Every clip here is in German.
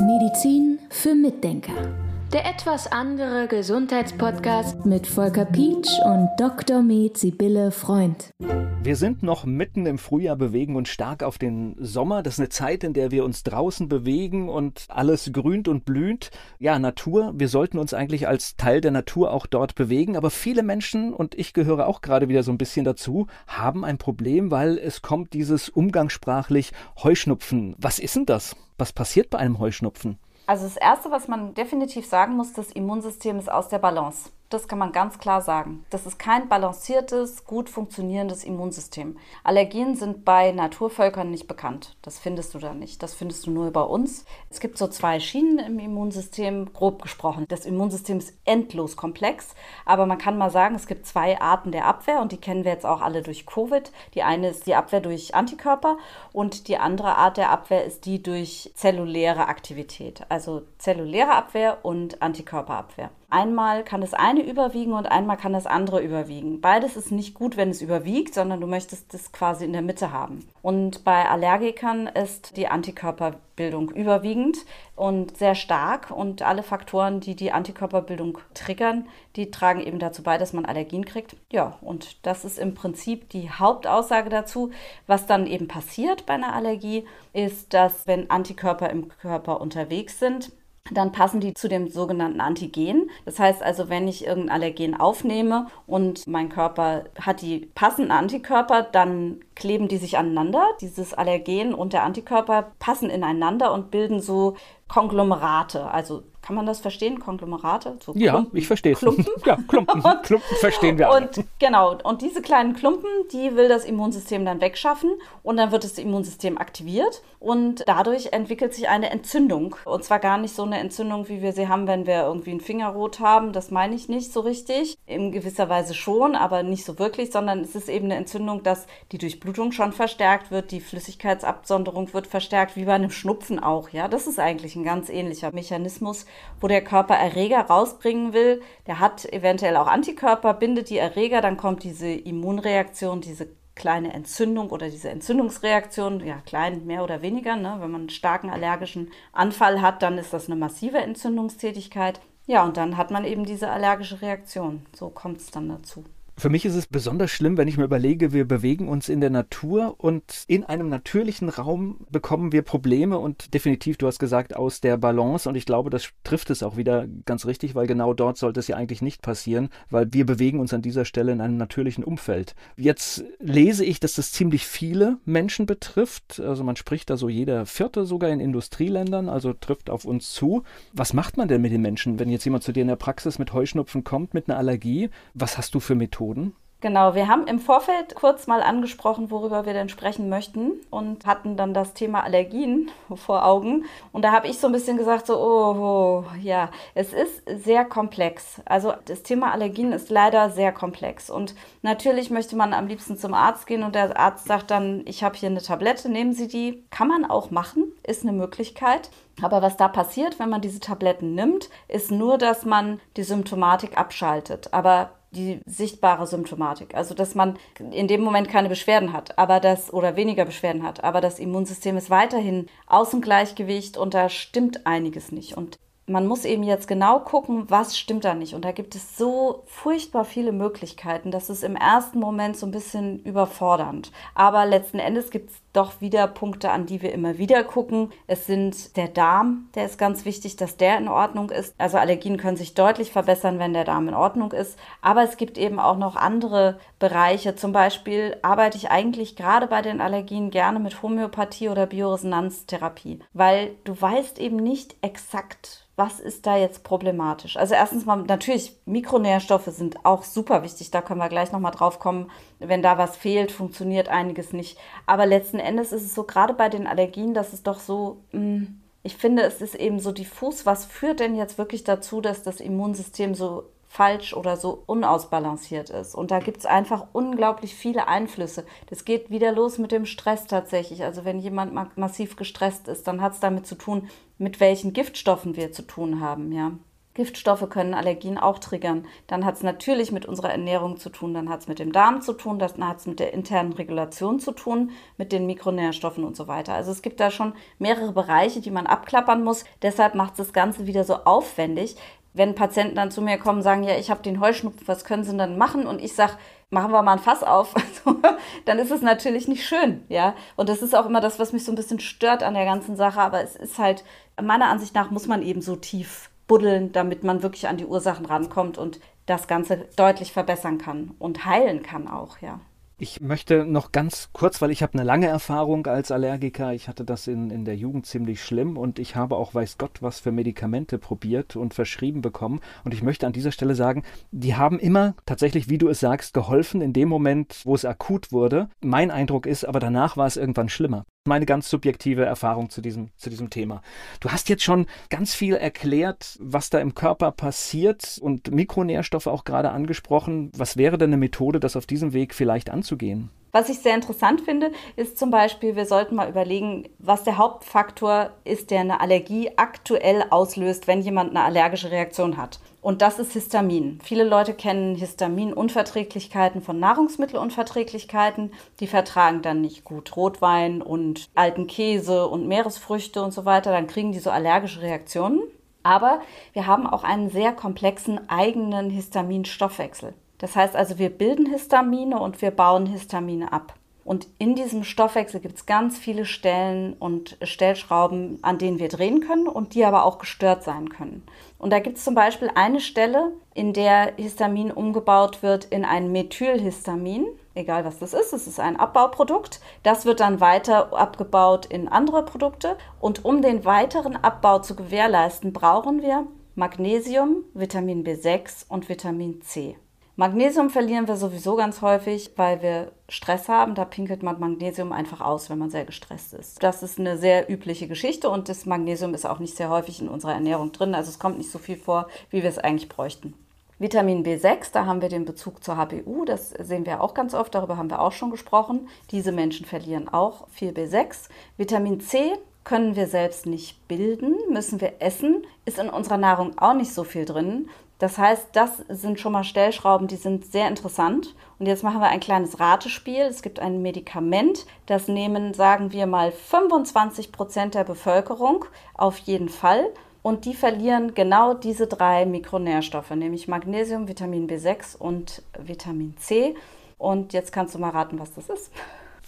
Medizin für Mitdenker. Der etwas andere Gesundheitspodcast mit Volker Pietsch und Dr. Med Sibylle Freund. Wir sind noch mitten im Frühjahr, bewegen uns stark auf den Sommer. Das ist eine Zeit, in der wir uns draußen bewegen und alles grünt und blüht. Ja, Natur. Wir sollten uns eigentlich als Teil der Natur auch dort bewegen. Aber viele Menschen, und ich gehöre auch gerade wieder so ein bisschen dazu, haben ein Problem, weil es kommt dieses umgangssprachlich Heuschnupfen. Was ist denn das? Was passiert bei einem Heuschnupfen? Also das Erste, was man definitiv sagen muss, das Immunsystem ist aus der Balance. Das kann man ganz klar sagen. Das ist kein balanciertes, gut funktionierendes Immunsystem. Allergien sind bei Naturvölkern nicht bekannt. Das findest du da nicht. Das findest du nur bei uns. Es gibt so zwei Schienen im Immunsystem, grob gesprochen. Das Immunsystem ist endlos komplex, aber man kann mal sagen, es gibt zwei Arten der Abwehr und die kennen wir jetzt auch alle durch Covid. Die eine ist die Abwehr durch Antikörper und die andere Art der Abwehr ist die durch zelluläre Aktivität. Also zelluläre Abwehr und Antikörperabwehr. Einmal kann das eine überwiegen und einmal kann das andere überwiegen. Beides ist nicht gut, wenn es überwiegt, sondern du möchtest das quasi in der Mitte haben. Und bei Allergikern ist die Antikörperbildung überwiegend und sehr stark und alle Faktoren, die die Antikörperbildung triggern, die tragen eben dazu bei, dass man Allergien kriegt. Ja, und das ist im Prinzip die Hauptaussage dazu. Was dann eben passiert bei einer Allergie, ist, dass wenn Antikörper im Körper unterwegs sind, dann passen die zu dem sogenannten Antigen. Das heißt also, wenn ich irgendein Allergen aufnehme und mein Körper hat die passenden Antikörper, dann kleben die sich aneinander. Dieses Allergen und der Antikörper passen ineinander und bilden so Konglomerate. Also kann man das verstehen? Konglomerate? So ja, Klumpen, ich verstehe es. Klumpen? ja, Klumpen. Klumpen verstehen wir alle. Und genau, und diese kleinen Klumpen, die will das Immunsystem dann wegschaffen und dann wird das Immunsystem aktiviert und dadurch entwickelt sich eine Entzündung. Und zwar gar nicht so eine Entzündung, wie wir sie haben, wenn wir irgendwie ein Fingerrot haben. Das meine ich nicht so richtig. In gewisser Weise schon, aber nicht so wirklich, sondern es ist eben eine Entzündung, dass die Durchblutung schon verstärkt wird, die Flüssigkeitsabsonderung wird verstärkt, wie bei einem Schnupfen auch. Ja, das ist eigentlich ein ganz ähnlicher Mechanismus, wo der Körper Erreger rausbringen will. Der hat eventuell auch Antikörper, bindet die Erreger, dann kommt diese Immunreaktion, diese kleine Entzündung oder diese Entzündungsreaktion, ja, klein mehr oder weniger. Ne? Wenn man einen starken allergischen Anfall hat, dann ist das eine massive Entzündungstätigkeit. Ja, und dann hat man eben diese allergische Reaktion. So kommt es dann dazu. Für mich ist es besonders schlimm, wenn ich mir überlege, wir bewegen uns in der Natur und in einem natürlichen Raum bekommen wir Probleme und definitiv, du hast gesagt, aus der Balance und ich glaube, das trifft es auch wieder ganz richtig, weil genau dort sollte es ja eigentlich nicht passieren, weil wir bewegen uns an dieser Stelle in einem natürlichen Umfeld. Jetzt lese ich, dass das ziemlich viele Menschen betrifft, also man spricht da so jeder Vierte sogar in Industrieländern, also trifft auf uns zu. Was macht man denn mit den Menschen, wenn jetzt jemand zu dir in der Praxis mit Heuschnupfen kommt, mit einer Allergie? Was hast du für Methoden? Methoden? Genau, wir haben im Vorfeld kurz mal angesprochen, worüber wir denn sprechen möchten und hatten dann das Thema Allergien vor Augen. Und da habe ich so ein bisschen gesagt, so, oh, oh, ja, es ist sehr komplex. Also das Thema Allergien ist leider sehr komplex. Und natürlich möchte man am liebsten zum Arzt gehen und der Arzt sagt dann, ich habe hier eine Tablette, nehmen Sie die. Kann man auch machen, ist eine Möglichkeit. Aber was da passiert, wenn man diese Tabletten nimmt, ist nur, dass man die Symptomatik abschaltet. Aber die sichtbare Symptomatik. Also, dass man in dem Moment keine Beschwerden hat, aber das oder weniger Beschwerden hat, aber das Immunsystem ist weiterhin Außengleichgewicht und da stimmt einiges nicht. Und man muss eben jetzt genau gucken, was stimmt da nicht. Und da gibt es so furchtbar viele Möglichkeiten, dass es im ersten Moment so ein bisschen überfordernd. Aber letzten Endes gibt es doch wieder Punkte, an die wir immer wieder gucken. Es sind der Darm, der ist ganz wichtig, dass der in Ordnung ist. Also Allergien können sich deutlich verbessern, wenn der Darm in Ordnung ist. Aber es gibt eben auch noch andere Bereiche. Zum Beispiel arbeite ich eigentlich gerade bei den Allergien gerne mit Homöopathie oder Bioresonanztherapie, weil du weißt eben nicht exakt, was ist da jetzt problematisch? Also erstens mal natürlich Mikronährstoffe sind auch super wichtig, da können wir gleich noch mal drauf kommen. Wenn da was fehlt, funktioniert einiges nicht. Aber letzten Endes ist es so gerade bei den Allergien, dass es doch so mh, hm, ich finde, es ist eben so diffus, was führt denn jetzt wirklich dazu, dass das Immunsystem so falsch oder so unausbalanciert ist. Und da gibt es einfach unglaublich viele Einflüsse. Das geht wieder los mit dem Stress tatsächlich. Also wenn jemand massiv gestresst ist, dann hat es damit zu tun, mit welchen Giftstoffen wir zu tun haben, ja. Giftstoffe können Allergien auch triggern. Dann hat es natürlich mit unserer Ernährung zu tun, dann hat es mit dem Darm zu tun, dann hat es mit der internen Regulation zu tun, mit den Mikronährstoffen und so weiter. Also es gibt da schon mehrere Bereiche, die man abklappern muss. Deshalb macht es das Ganze wieder so aufwendig. Wenn Patienten dann zu mir kommen sagen, ja, ich habe den Heuschnupfen, was können sie denn machen? Und ich sage, machen wir mal ein Fass auf, dann ist es natürlich nicht schön, ja. Und das ist auch immer das, was mich so ein bisschen stört an der ganzen Sache. Aber es ist halt, meiner Ansicht nach muss man eben so tief buddeln, damit man wirklich an die Ursachen rankommt und das Ganze deutlich verbessern kann und heilen kann auch, ja. Ich möchte noch ganz kurz, weil ich habe eine lange Erfahrung als Allergiker. Ich hatte das in, in der Jugend ziemlich schlimm und ich habe auch weiß Gott was für Medikamente probiert und verschrieben bekommen. Und ich möchte an dieser Stelle sagen, die haben immer tatsächlich, wie du es sagst, geholfen in dem Moment, wo es akut wurde. Mein Eindruck ist, aber danach war es irgendwann schlimmer meine ganz subjektive Erfahrung zu diesem, zu diesem Thema. Du hast jetzt schon ganz viel erklärt, was da im Körper passiert und Mikronährstoffe auch gerade angesprochen. Was wäre denn eine Methode, das auf diesem Weg vielleicht anzugehen? Was ich sehr interessant finde, ist zum Beispiel, wir sollten mal überlegen, was der Hauptfaktor ist, der eine Allergie aktuell auslöst, wenn jemand eine allergische Reaktion hat. Und das ist Histamin. Viele Leute kennen Histaminunverträglichkeiten von Nahrungsmittelunverträglichkeiten. Die vertragen dann nicht gut Rotwein und alten Käse und Meeresfrüchte und so weiter. Dann kriegen die so allergische Reaktionen. Aber wir haben auch einen sehr komplexen eigenen Histaminstoffwechsel. Das heißt also, wir bilden Histamine und wir bauen Histamine ab. Und in diesem Stoffwechsel gibt es ganz viele Stellen und Stellschrauben, an denen wir drehen können und die aber auch gestört sein können. Und da gibt es zum Beispiel eine Stelle, in der Histamin umgebaut wird in ein Methylhistamin. Egal was das ist, es ist ein Abbauprodukt. Das wird dann weiter abgebaut in andere Produkte. Und um den weiteren Abbau zu gewährleisten, brauchen wir Magnesium, Vitamin B6 und Vitamin C. Magnesium verlieren wir sowieso ganz häufig, weil wir Stress haben. Da pinkelt man Magnesium einfach aus, wenn man sehr gestresst ist. Das ist eine sehr übliche Geschichte und das Magnesium ist auch nicht sehr häufig in unserer Ernährung drin. Also es kommt nicht so viel vor, wie wir es eigentlich bräuchten. Vitamin B6, da haben wir den Bezug zur HBU, das sehen wir auch ganz oft, darüber haben wir auch schon gesprochen. Diese Menschen verlieren auch viel B6. Vitamin C können wir selbst nicht bilden, müssen wir essen, ist in unserer Nahrung auch nicht so viel drin. Das heißt, das sind schon mal Stellschrauben, die sind sehr interessant. Und jetzt machen wir ein kleines Ratespiel. Es gibt ein Medikament, das nehmen, sagen wir mal, 25 Prozent der Bevölkerung auf jeden Fall. Und die verlieren genau diese drei Mikronährstoffe, nämlich Magnesium, Vitamin B6 und Vitamin C. Und jetzt kannst du mal raten, was das ist.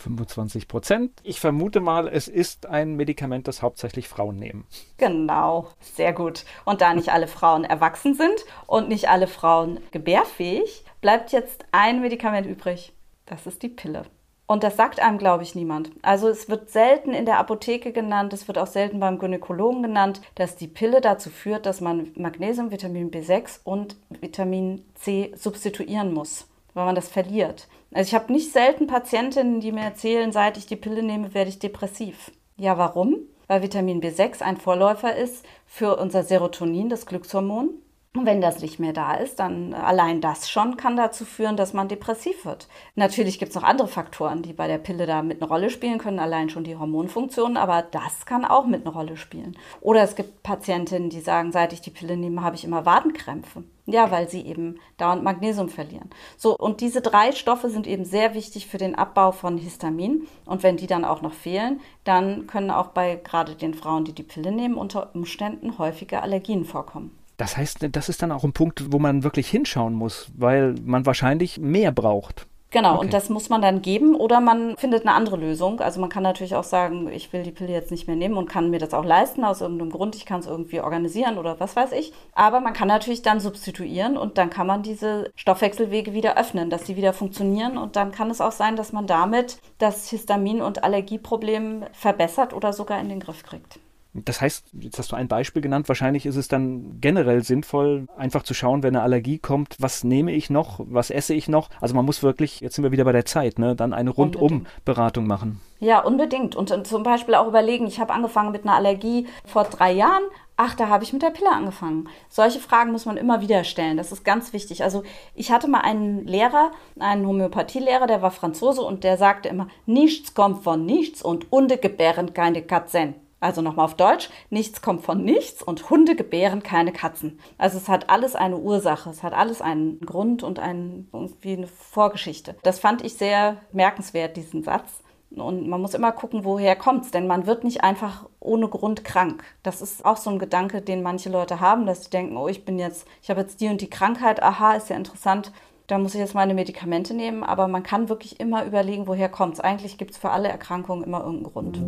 25 Prozent. Ich vermute mal, es ist ein Medikament, das hauptsächlich Frauen nehmen. Genau, sehr gut. Und da nicht alle Frauen erwachsen sind und nicht alle Frauen gebärfähig, bleibt jetzt ein Medikament übrig. Das ist die Pille. Und das sagt einem, glaube ich, niemand. Also es wird selten in der Apotheke genannt, es wird auch selten beim Gynäkologen genannt, dass die Pille dazu führt, dass man Magnesium, Vitamin B6 und Vitamin C substituieren muss, weil man das verliert. Also ich habe nicht selten Patientinnen, die mir erzählen, seit ich die Pille nehme, werde ich depressiv. Ja, warum? Weil Vitamin B6 ein Vorläufer ist für unser Serotonin, das Glückshormon. Und wenn das nicht mehr da ist, dann allein das schon kann dazu führen, dass man depressiv wird. Natürlich gibt es noch andere Faktoren, die bei der Pille da mit eine Rolle spielen können, allein schon die Hormonfunktionen, aber das kann auch mit eine Rolle spielen. Oder es gibt Patientinnen, die sagen, seit ich die Pille nehme, habe ich immer Wadenkrämpfe. Ja, weil sie eben dauernd Magnesium verlieren. So, und diese drei Stoffe sind eben sehr wichtig für den Abbau von Histamin. Und wenn die dann auch noch fehlen, dann können auch bei gerade den Frauen, die die Pille nehmen, unter Umständen häufige Allergien vorkommen. Das heißt, das ist dann auch ein Punkt, wo man wirklich hinschauen muss, weil man wahrscheinlich mehr braucht. Genau, okay. und das muss man dann geben oder man findet eine andere Lösung. Also man kann natürlich auch sagen, ich will die Pille jetzt nicht mehr nehmen und kann mir das auch leisten aus irgendeinem Grund. Ich kann es irgendwie organisieren oder was weiß ich. Aber man kann natürlich dann substituieren und dann kann man diese Stoffwechselwege wieder öffnen, dass sie wieder funktionieren. Und dann kann es auch sein, dass man damit das Histamin- und Allergieproblem verbessert oder sogar in den Griff kriegt. Das heißt, jetzt hast du ein Beispiel genannt, wahrscheinlich ist es dann generell sinnvoll, einfach zu schauen, wenn eine Allergie kommt, was nehme ich noch, was esse ich noch. Also man muss wirklich, jetzt sind wir wieder bei der Zeit, ne, dann eine Rundum-Beratung machen. Ja, unbedingt. Und zum Beispiel auch überlegen, ich habe angefangen mit einer Allergie vor drei Jahren. Ach, da habe ich mit der Pille angefangen. Solche Fragen muss man immer wieder stellen. Das ist ganz wichtig. Also ich hatte mal einen Lehrer, einen Homöopathielehrer, der war Franzose und der sagte immer, nichts kommt von nichts und Hunde gebären keine Katzen. Also nochmal auf Deutsch, nichts kommt von nichts und Hunde gebären keine Katzen. Also es hat alles eine Ursache, es hat alles einen Grund und ein, irgendwie eine Vorgeschichte. Das fand ich sehr merkenswert, diesen Satz. Und man muss immer gucken, woher kommt es, denn man wird nicht einfach ohne Grund krank. Das ist auch so ein Gedanke, den manche Leute haben, dass sie denken, oh, ich bin jetzt, ich habe jetzt die und die Krankheit, aha, ist ja interessant da muss ich jetzt meine Medikamente nehmen, aber man kann wirklich immer überlegen, woher kommt es. Eigentlich gibt es für alle Erkrankungen immer irgendeinen Grund.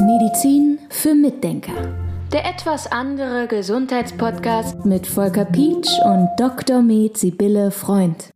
Medizin für Mitdenker. Der etwas andere Gesundheitspodcast mit Volker Pietsch und Dr. Med Sibylle Freund.